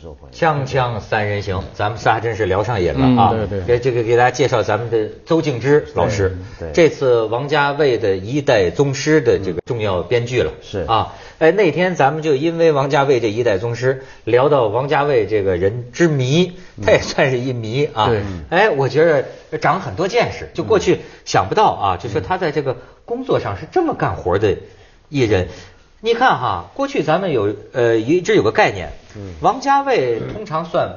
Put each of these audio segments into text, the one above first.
受欢迎。锵锵三人行，咱们仨真是聊上瘾嗯了啊！对对给这个给大家介绍咱们的邹静之老师，对这次王家卫的一代宗师的这个重要编剧了。是啊，哎，那天咱们就因为王家卫这一代宗师聊到王家卫这个人之谜，他也算是一谜啊。对哎，我觉得长很多见识，就过去想不到啊，就说他在这个工作上是这么干活的艺人。你看哈，过去咱们有呃一直有个概念，王家卫通常算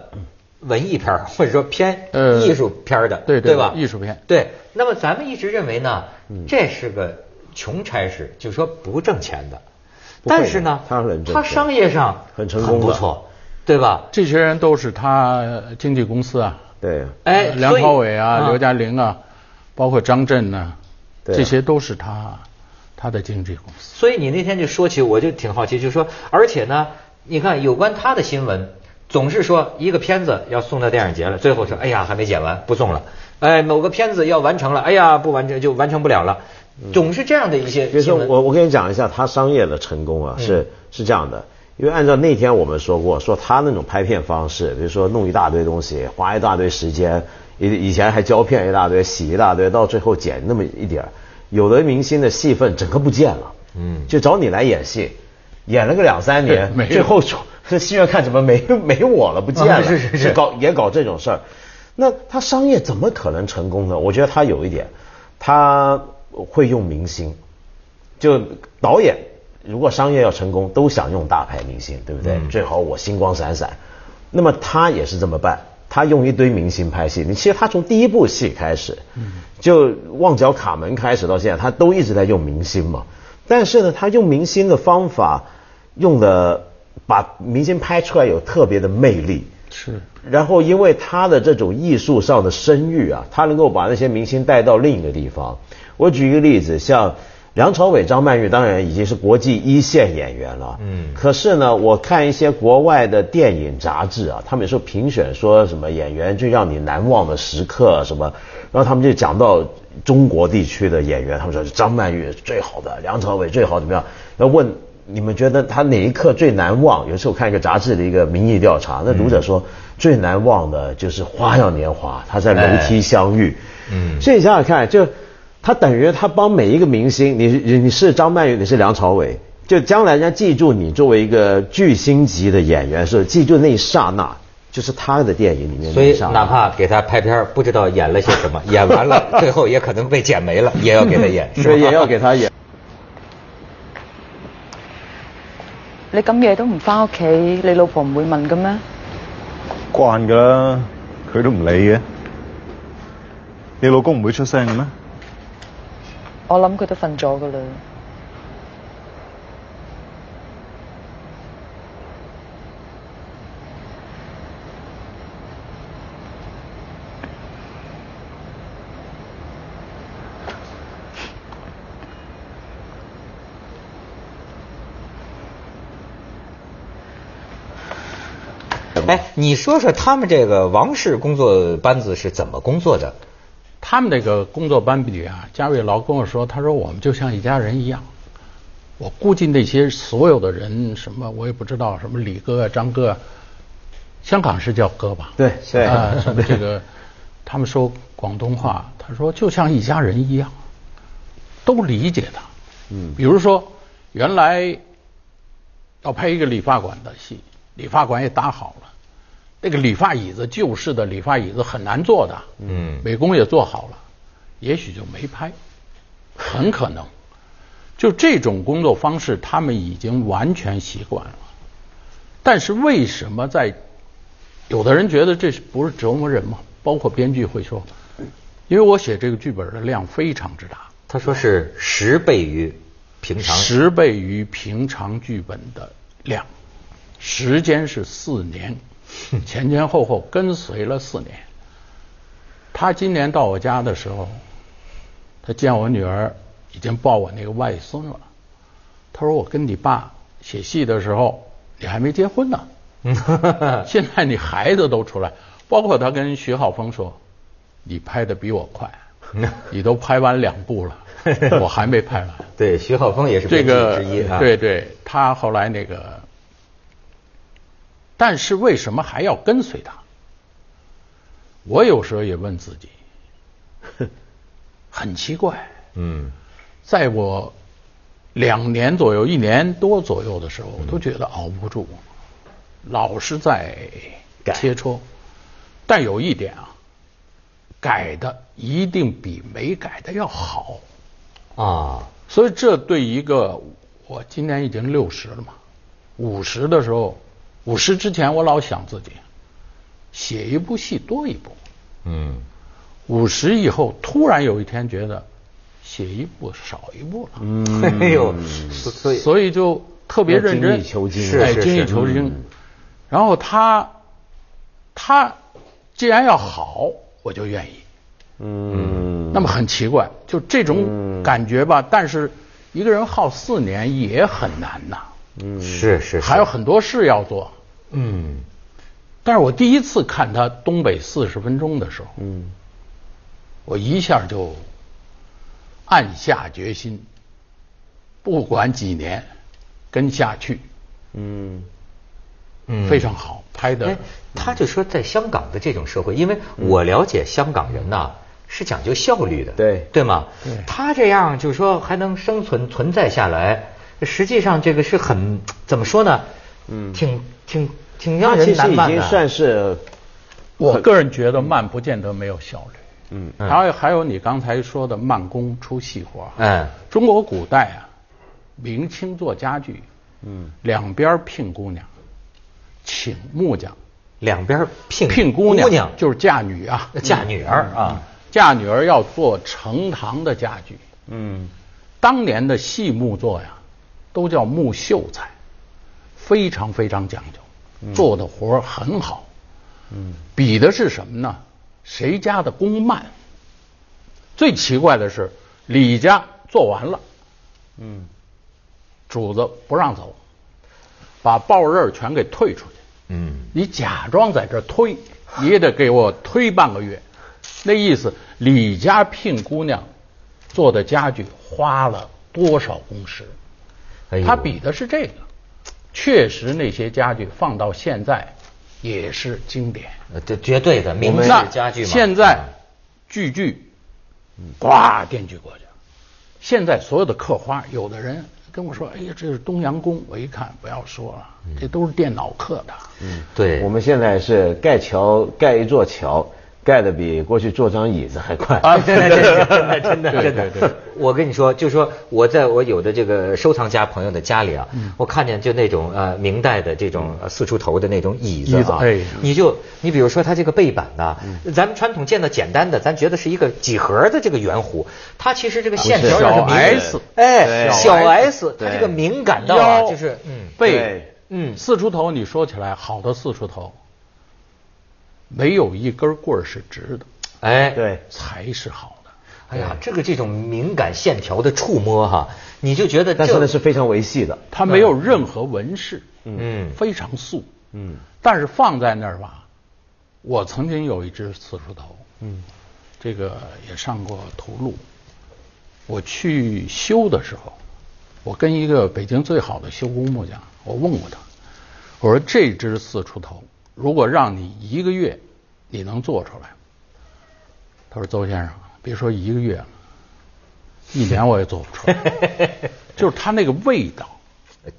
文艺片儿或者说偏呃艺术片儿的，对对对吧？艺术片。对。那么咱们一直认为呢，这是个穷差事，就是说不挣钱的。但是呢，他很挣钱他商业上很成功很不错，对吧？这些人都是他经纪公司啊，对，哎，梁朝伟啊、啊。刘嘉玲啊，包括张震啊这些都是他他的经纪公司。所以你那天就说起，我就挺好奇，就是说，而且呢，你看有关他的新闻，总是说一个片子要送到电影节了，最后说，哎呀，还没剪完，不送了。哎，某个片子要完成了，哎呀，不完成就完成不了了，总是这样的一些比如说。我我跟你讲一下他商业的成功啊，是是这样的，因为按照那天我们说过，说他那种拍片方式，比如说弄一大堆东西，花一大堆时间，以以前还胶片一大堆，洗一大堆，到最后剪那么一点儿有的明星的戏份整个不见了，嗯。就找你来演戏，演了个两三年 没，最后说这戏院看怎么没 没我了，不见了，啊是是是。搞也搞这种事儿，那他商业怎么可能成功呢？我觉得他有一点，他会用明星，就导演如果商业要成功，都想用大牌明星，对不对？嗯。最好我星光闪闪。那么他也是这么办，他用一堆明星拍戏。你其实他从第一部戏开始，就《旺角卡门》开始到现在，他都一直在用明星嘛。但是呢，他用明星的方法，用的把明星拍出来有特别的魅力。是然后因为他的这种艺术上的声誉啊，他能够把那些明星带到另一个地方。我举一个例子，像梁朝伟、张曼玉，当然已经是国际一线演员了。嗯可是呢，我看一些国外的电影杂志啊，他们有时候评选说什么演员最让你难忘的时刻什么，然后他们就讲到中国地区的演员，他们说张曼玉是最好的，梁朝伟最好怎么样？要问你们觉得他哪一刻最难忘？有时候我看一个杂志的一个民意调查，那读者说、最难忘的就是《花样年华》，他在楼梯相遇。嗯所以你想想看，就他等于他帮每一个明星，你你你是张曼玉，你是梁朝伟，就将来人家记住你作为一个巨星级的演员，是记住那一刹那，就是他的电影里面所以。哪怕给他拍片，不知道演了些什么，演完了最后也可能被剪没了，也要给他演，所以也要给他演。你咁夜都唔翻屋企，你老婆唔會問嘅咩？慣噶啦，佢都唔理嘅。你老公唔會出聲嘅咩？我諗佢都瞓咗噶啦。哎，你说说他们这个王氏工作班子是怎么工作的？他们那个工作班底啊，嘉瑞老跟我说，他说我们就像一家人一样。我估计那些所有的人，什么我也不知道，什么李哥啊、张哥啊，香港是叫哥吧？对对啊，什么这个，他们说广东话，他说就像一家人一样，都理解他。嗯比如说原来要拍一个理发馆的戏，理发馆也搭好了，那个理发椅子旧式的理发椅子很难做的，嗯美工也做好了，也许就没拍，很可能。就这种工作方式，他们已经完全习惯了。但是为什么在有的人觉得这是不是折磨人吗？包括编剧会说，因为我写这个剧本的量非常之大，他说是十倍于平常。十倍于平常剧本的量，时间是四年，前前后后跟随了四年。他今年到我家的时候，他见我女儿已经抱我那个外孙了。他说：“我跟你爸写戏的时候，你还没结婚呢。现在你孩子都出来，包括他跟徐浩峰说，你拍的比我快，你都拍完两部了，我还没拍完。对，徐浩峰也是这个之一啊。对对，他后来那个但是为什么还要跟随他？我有时候也问自己，很奇怪。嗯，在我两年左右、一年多左右的时候，我都觉得熬不住，老是在改切磋。但有一点啊，改的一定比没改的要好。啊，所以这对一个我今年已经六十了嘛，五十的时候，五十之前我老想自己写一部戏多一部，嗯，五十以后突然有一天觉得写一部少一部了，嗯 哎呦，所以所以就特别认真，要精益求精精益求精。嗯然后他他既然要好，我就愿意。嗯，那么很奇怪，就这种感觉吧。但是一个人耗四年也很难呐，是是，是。还有很多事要做。嗯，但是我第一次看他东北四十分钟的时候，嗯，我一下就暗下决心，不管几年跟下去，嗯，嗯非常好，拍的哎，他就说在香港的这种社会，因为我了解香港人呐、是讲究效率的，对。对吗？他这样就是说还能生存存在下来，实际上这个是很怎么说呢？嗯。挺挺挺让人他其实难办的。已经算是，我个人觉得慢不见得没有效率。嗯。嗯。还有还有你刚才说的慢工出细活。嗯。中国古代啊，明清做家具，嗯，两边聘姑娘，请木匠，两边聘聘姑娘姑娘。就是嫁女啊，嫁女儿啊，嫁女儿要做成堂的家具。嗯，当年的细木作呀，都叫木秀才，非常非常讲究，做的活儿很好。嗯，比的是什么呢？谁家的工慢？最奇怪的是，李家做完了，嗯，主子不让走，把报刃全给退出去。嗯，你假装在这儿推，你也得给我推半个月。那意思，李家聘姑娘做的家具花了多少工时？他比的是这个。确实，那些家具放到现在也是经典。呃这绝对的名式那家具嘛。现在啊句句，呱电锯过去。现在所有的刻花，有的人跟我说：“哎呀，这是东阳宫。”我一看，不要说了，这都是电脑刻的。嗯对，我们现在是盖桥，盖一座桥，盖的比过去坐张椅子还快。啊真的，真的，真的，真的，真的。对对我跟你说，就说我在我有的这个收藏家朋友的家里啊，嗯我看见就那种呃明代的这种呃四出头的那种椅子啊，子哎你就你比如说它这个背板呐，咱们传统见到简单的，咱觉得是一个几何的这个圆弧，它其实这个线条小要是明 S 哎，小 S，它这个敏感到啊，就是嗯。背，嗯。四出头，你说起来好的四出头，没有一根棍儿是直的，哎，对，才是好的。哎呀，这个这种敏感线条的触摸哈，你就觉得但是这呢是非常维系的。它没有任何纹饰，嗯非常素。嗯但是放在那儿吧，我曾经有一只四出头，嗯这个也上过图录。我去修的时候，我跟一个北京最好的修工木匠，我问过他，我说这只四出头，如果让你一个月，你能做出来？他说邹先生，别说一个月了，一年我也做不出来。就是他那个味道，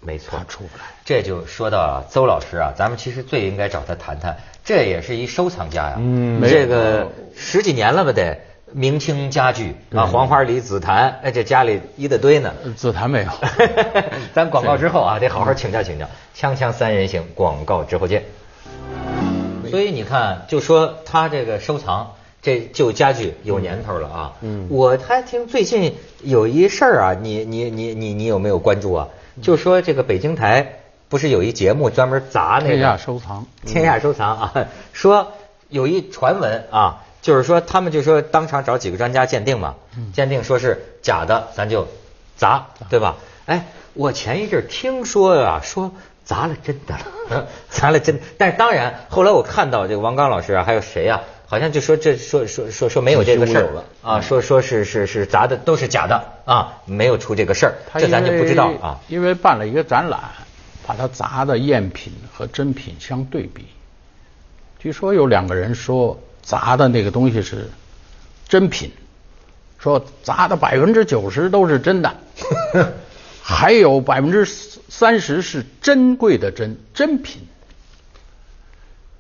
没错他，出不来。这就说到啊，邹老师啊，咱们其实最应该找他谈谈，这也是一收藏家呀。嗯这个十几年了吧得，明清家具啊，黄花梨、紫檀，哎，这家里一大堆呢。紫檀没有。咱广告之后啊，得好好请教请教。锵锵三人行，广告之后见。所以你看，就说他这个收藏这旧家具有年头了啊。嗯我还听最近有一事儿啊，你你你你你有没有关注啊？就说这个北京台不是有一节目专门砸那个天下个收藏，天下收藏啊，说有一传闻啊，就是说他们就说当场找几个专家鉴定嘛，鉴定说是假的，咱就砸，对吧？哎，我前一阵儿听说啊，说砸了真的了，砸了真，但是当然后来我看到这个王刚老师啊，还有谁啊，好像就说这说说说说没有这个事儿。了。啊，说说是是是砸的都是假的啊，没有出这个事儿，这咱就不知道啊。因为办了一个展览，把它砸的赝品和真品相对比。据说有两个人说砸的那个东西是真品，说砸的百分之九十都是真的，还有百分之三十是珍贵的珍珍品。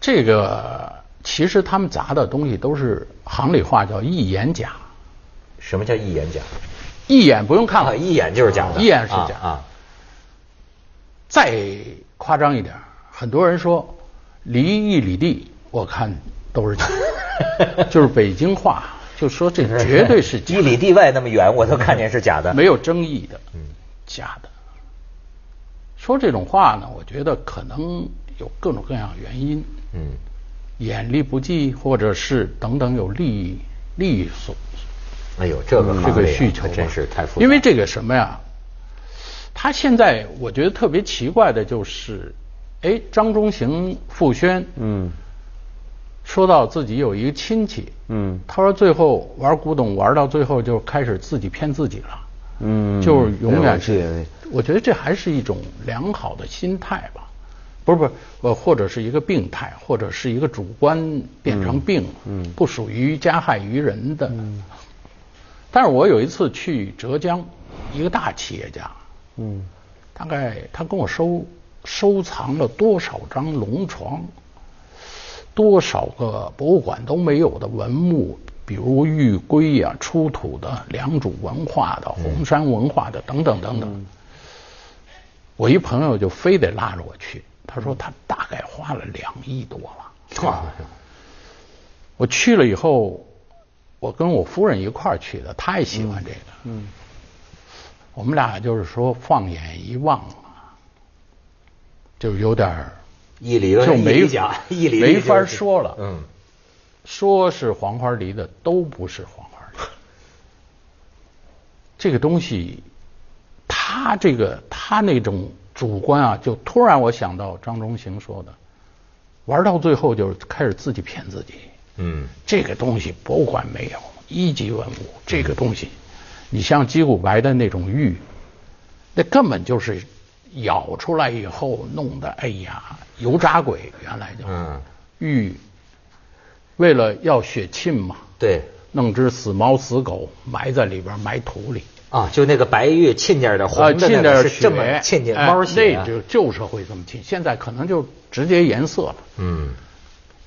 这个其实他们砸的东西都是行里话叫一眼假，什么叫一眼假？一眼不用看了，啊一眼就是假的。一眼是假啊啊。再夸张一点，很多人说离一里地，我看都是假的，就是北京话，就说这绝对是假 一里地外那么远，我都看见是假的。没有争议的，嗯假的。说这种话呢，我觉得可能有各种各样原因，嗯眼力不济，或者是等等有利益利益所哎呦，这个这个需求真是太复杂。因为这个什么呀，他现在我觉得特别奇怪的就是，哎，张中行傅轩，嗯说到自己有一个亲戚，嗯他说最后玩古董玩到最后就开始自己骗自己了，嗯，就是永远是是，我觉得这还是一种良好的心态吧，不是不是，呃，或者是一个病态，或者是一个主观变成病，嗯嗯。不属于加害于人的。但是我有一次去浙江，一个大企业家，嗯。大概他跟我收收藏了多少张龙床，多少个博物馆都没有的文物，比如玉圭呀、出土的良渚文化的、红山文化的等等等等。我一朋友就非得拉着我去，他说他大概花了两亿多了。我去了以后，我跟我夫人一块儿去的，她也喜欢这个。嗯我们俩就是说放眼一望啊，就有点儿一里就没没法说了。嗯，说是黄花梨的都不是黄花梨。这个东西，他这个他那种主观啊，就突然我想到张中行说的，玩到最后就是开始自己骗自己。嗯这个东西博物馆没有，一级文物。这个东西，你像鸡骨白的那种玉，那根本就是咬出来以后弄的，哎呀，油炸鬼原来就嗯，玉，为了要血沁嘛，对弄只死猫死狗埋在里边埋土里。啊，就那个白玉沁点的红啊，的沁点血，那是这么沁进哎猫血啊那就旧社会这么沁。现在可能就直接颜色了。嗯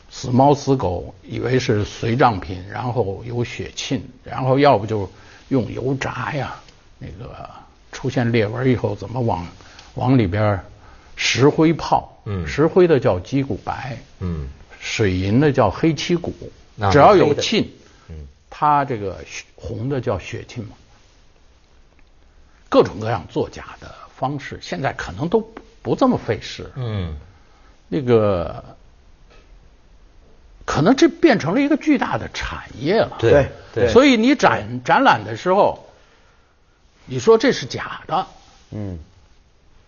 死猫死狗，以为是随葬品，然后有血沁，然后要不就用油炸呀，那个出现裂纹以后怎么往往里边石灰泡？嗯石灰的叫鸡骨白，嗯水银的叫黑漆骨啊，只要有沁，嗯它这个红的叫血沁嘛。各种各样作假的方式，现在可能都不不这么费事。嗯那个可能这变成了一个巨大的产业了。对对所以你展展览的时候，你说这是假的，嗯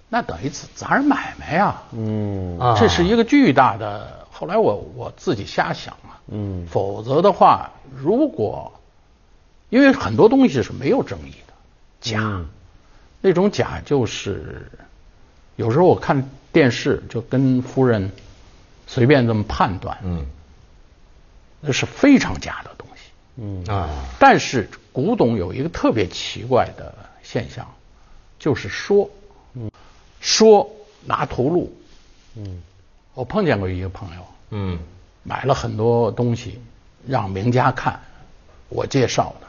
那等于砸人买卖呀。嗯啊这是一个巨大的。后来我我自己瞎想啊，嗯。否则的话，如果因为很多东西是没有争议的，假，嗯。那种假就是有时候我看电视就跟夫人随便这么判断，嗯。那是非常假的东西。嗯。啊。但是古董有一个特别奇怪的现象，就是说，嗯。说拿图录。嗯我碰见过一个朋友，嗯买了很多东西让名家看，我介绍的。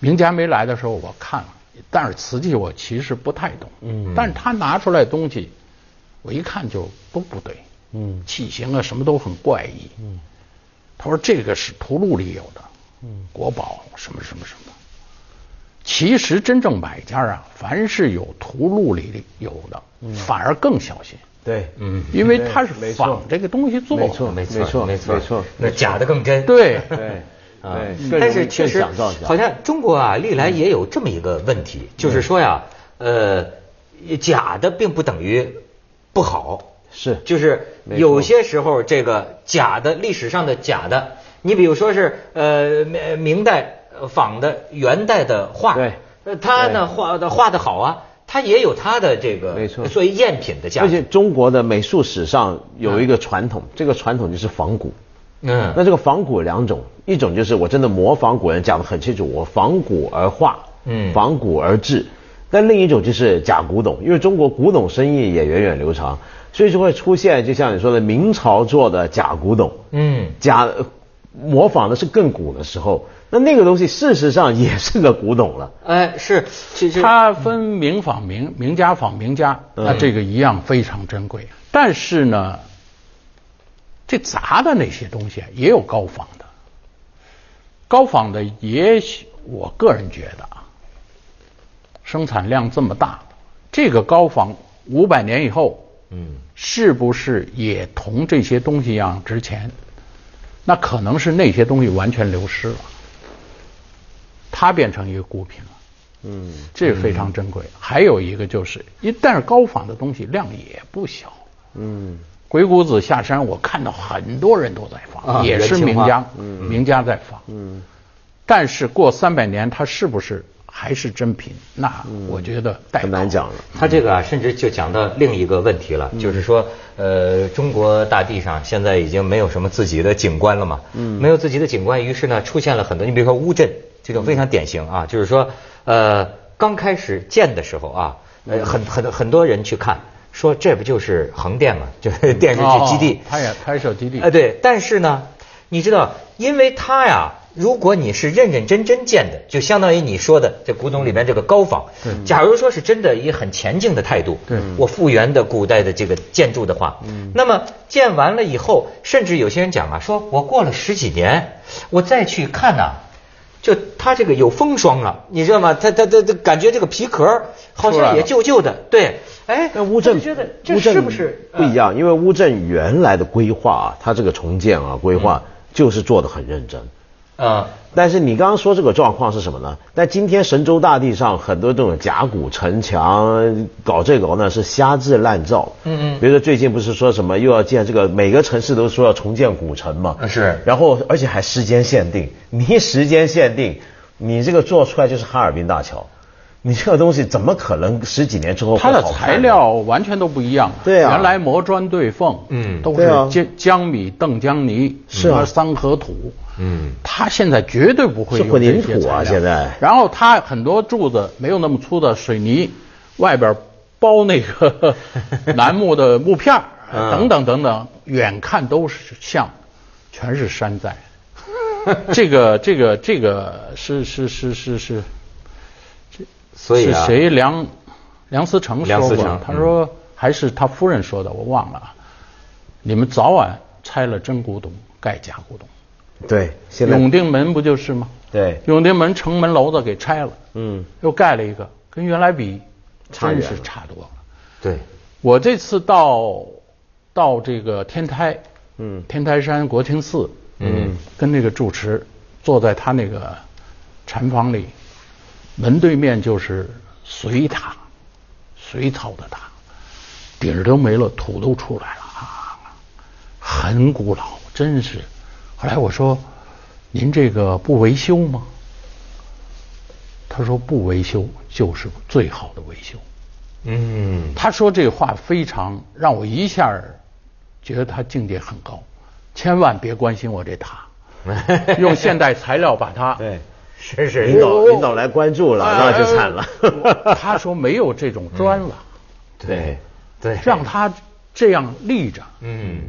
名家没来的时候我看了，但是瓷器我其实不太懂。嗯但是他拿出来的东西，我一看就都不对。嗯器型啊什么都很怪异。嗯他说这个是图录里有的，嗯国宝什么什么什么。其实真正买家啊，凡是有图录里有的，反而更小心，对。嗯。因为他是没仿这个东西做。的。没错没错没错没错。没错。那假的更真。对。对。啊，但是确实好像中国啊，历来也有这么一个问题，就是说呀，呃，假的并不等于不好，是。就是有些时候这个假的历史上的假的，你比如说是呃明明代呃仿的元代的画，对。呃他呢画的画的好啊。它也有它的这个没错作为赝品的价值。而且中国的美术史上有一个传统，这个传统就是仿古。嗯那这个仿古有两种，一种就是我真的模仿古人，讲得很清楚，我仿古而画，嗯仿古而制。但另一种就是假古董，因为中国古董生意也源远流长，所以就会出现，就像你说的明朝做的假古董，嗯假呃模仿的是更古的时候，那那个东西事实上也是个古董了。哎，是，其实它分名仿名，名家仿名家，嗯那这个一样非常珍贵。但是呢，这杂的那些东西啊也有高仿的，高仿的也许我个人觉得啊，生产量这么大，这个高仿五百年以后，嗯，是不是也同这些东西一样值钱？那可能是那些东西完全流失了，它变成一个孤品了。嗯，这是非常珍贵。还有一个就是，一但是高仿的东西量也不小。嗯，鬼谷子下山，我看到很多人都在仿，啊也是名家，名家在仿。嗯，但是过三百年，它是不是还是真品？那我觉得代高很难讲了。他这个啊，甚至就讲到另一个问题了，就是说，呃，中国大地上现在已经没有什么自己的景观了嘛，嗯，没有自己的景观，于是呢，出现了很多，你比如说乌镇这种非常典型啊，就是说，呃，刚开始建的时候啊，呃，很很很多人去看，说这不就是横店嘛，就是 电视剧基地。哦，它也拍摄基地。哎，对，但是呢，你知道，因为它呀，如果你是认认真真建的，就相当于你说的这古董里边这个高仿。假如说是真的以很前进的态度，对我复原的古代的这个建筑的话，那么建完了以后，甚至有些人讲啊，说我过了十几年，我再去看呐、就它这个有风霜了，你知道吗？它它它它感觉这个皮壳好像也旧旧的，对，哎，那乌镇觉得这是不是不一？样？因为乌镇原来的规划啊，它这个重建啊规划就是做的很认真。呃，但是你刚刚说这个状况是什么呢？在今天神州大地上，很多这种甲骨城墙搞这个搞那是瞎制滥造。嗯嗯比如说最近不是说什么又要建这个，每个城市都说要重建古城嘛。啊是然后而且还时间限定，你一时间限定，你这个做出来就是哈尔滨大桥，你这个东西怎么可能十几年之后它的材料完全都不一样。对啊。原来磨砖对缝，嗯。都是江江米、邓江泥，是啊。和三合土，嗯，它现在绝对不会是混用这凝土啊些材料。现在。然后它很多柱子没有那么粗的水泥，外边包那个 楠木的木片等等等等，远看都是像，全是山寨。这个这个这个是是是是是，所以啊是谁梁梁思成说过，他说还是他夫人说的，我忘了。啊。你们早晚拆了真古董，盖假古董。对，现在。永定门不就是吗？对，永定门城门楼子给拆了，嗯，又盖了一个，跟原来比真是差多了。对，我这次到到这个天台，嗯。天台山国清寺，嗯，跟那个住持坐在他那个禅房里，门对面就是隋塔，隋朝的塔，底儿都没了，土都出来了啊，很古老，真是。后来我说：“您这个不维修吗？”他说：“不维修就是最好的维修。”嗯，他说这话非常让我一下觉得他境界很高，千万别关心我这塔，用现代材料把它。对，是是领导领导来关注了，那就惨了。呃他说没有这种砖 了，对，对，让他这样立着。嗯，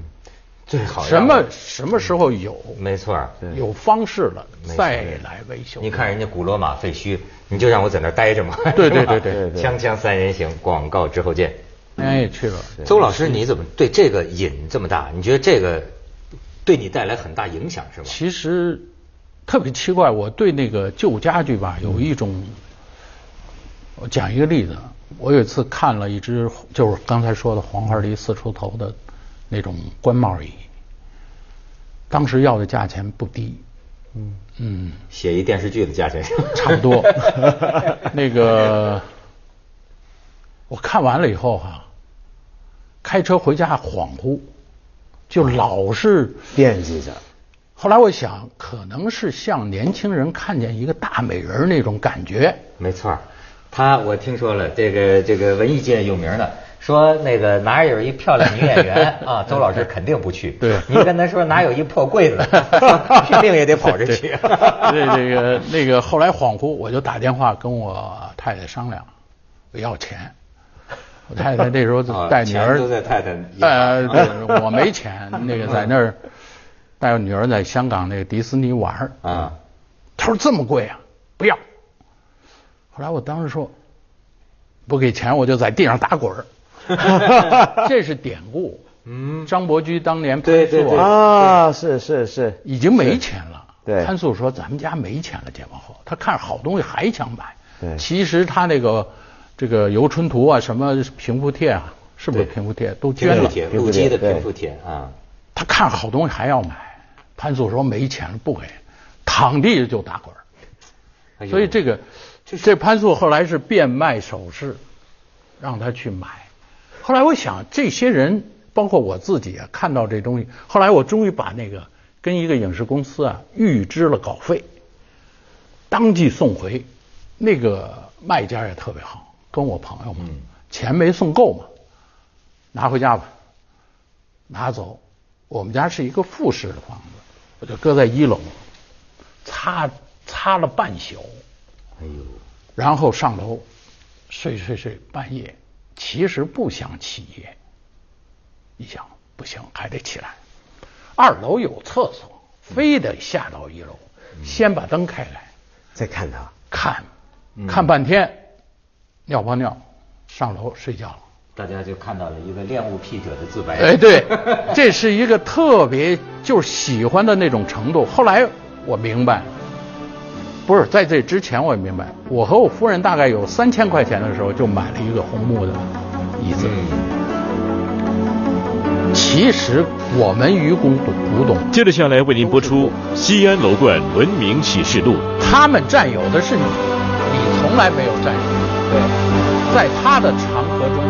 最好什么什么时候有没错，有方式了没再来维修。你看人家古罗马废墟，你就让我在那儿待着嘛。对对对对对 锵锵三人行，广告之后见。哎也去了，周老师，你怎么对这个瘾这么大？你觉得这个对你带来很大影响是吗？其实特别奇怪，我对那个旧家具吧有一种，我讲一个例子，我有一次看了一只就是刚才说的黄花梨四出头的那种官帽椅，当时要的价钱不低，嗯。嗯，写一电视剧的价钱，差不多。那个我看完了以后哈、开车回家恍惚，就老是惦记着。后来我想，可能是像年轻人看见一个大美人那种感觉，没错。他我听说了，这个这个文艺界有名的，说那个哪有一漂亮女演员 啊，周老师肯定不去。对你跟他说哪有一破柜子，拼命也得跑着去。对这个那个后来恍惚，我就打电话跟我太太商量，我要钱。我太太那时候啊带女儿，钱都在太太呃，对，我没钱，那个在那儿带我女儿在香港那个迪士尼玩儿。啊，他说这么贵啊，不要。后来我当时说，不给钱我就在地上打滚儿，这是典故。嗯。张伯驹当年潘素啊。啊，是是是，已经没钱了。对。潘素说咱们家没钱了，解放后，他看好东西还想买。对。其实他那个这个游春图啊，什么平复帖啊，是不是平复帖都捐了？平陆机的平复帖啊。他看好东西还要买，潘素说没钱了不给，躺地就打滚所以这个这潘素后来是变卖首饰，让他去买。后来我想，这些人包括我自己啊，看到这东西，后来我终于把那个跟一个影视公司啊预支了稿费，当即送回。那个卖家也特别好，跟我朋友嘛，钱没送够嘛，拿回家吧，拿走。我们家是一个复式的房子，我就搁在一楼，擦擦了半宿。哎呦，然后上楼睡睡睡，半夜其实不想起夜，一想不行，还得起来。二楼有厕所，非得下到一楼，先把灯开来，再看他，看，看半天，尿泡尿，上楼睡觉了。大家就看到了一个恋物癖者的自白。哎，对，这是一个特别就是喜欢的那种程度。后来我明白，不是在这之前我也明白，我和我夫人大概有三千块钱的时候就买了一个红木的椅子。其实我们愚公不不懂，接着下来为您播出《西安楼冠文明启示录》。他们占有的是你，你从来没有占有。对，在他的长河中，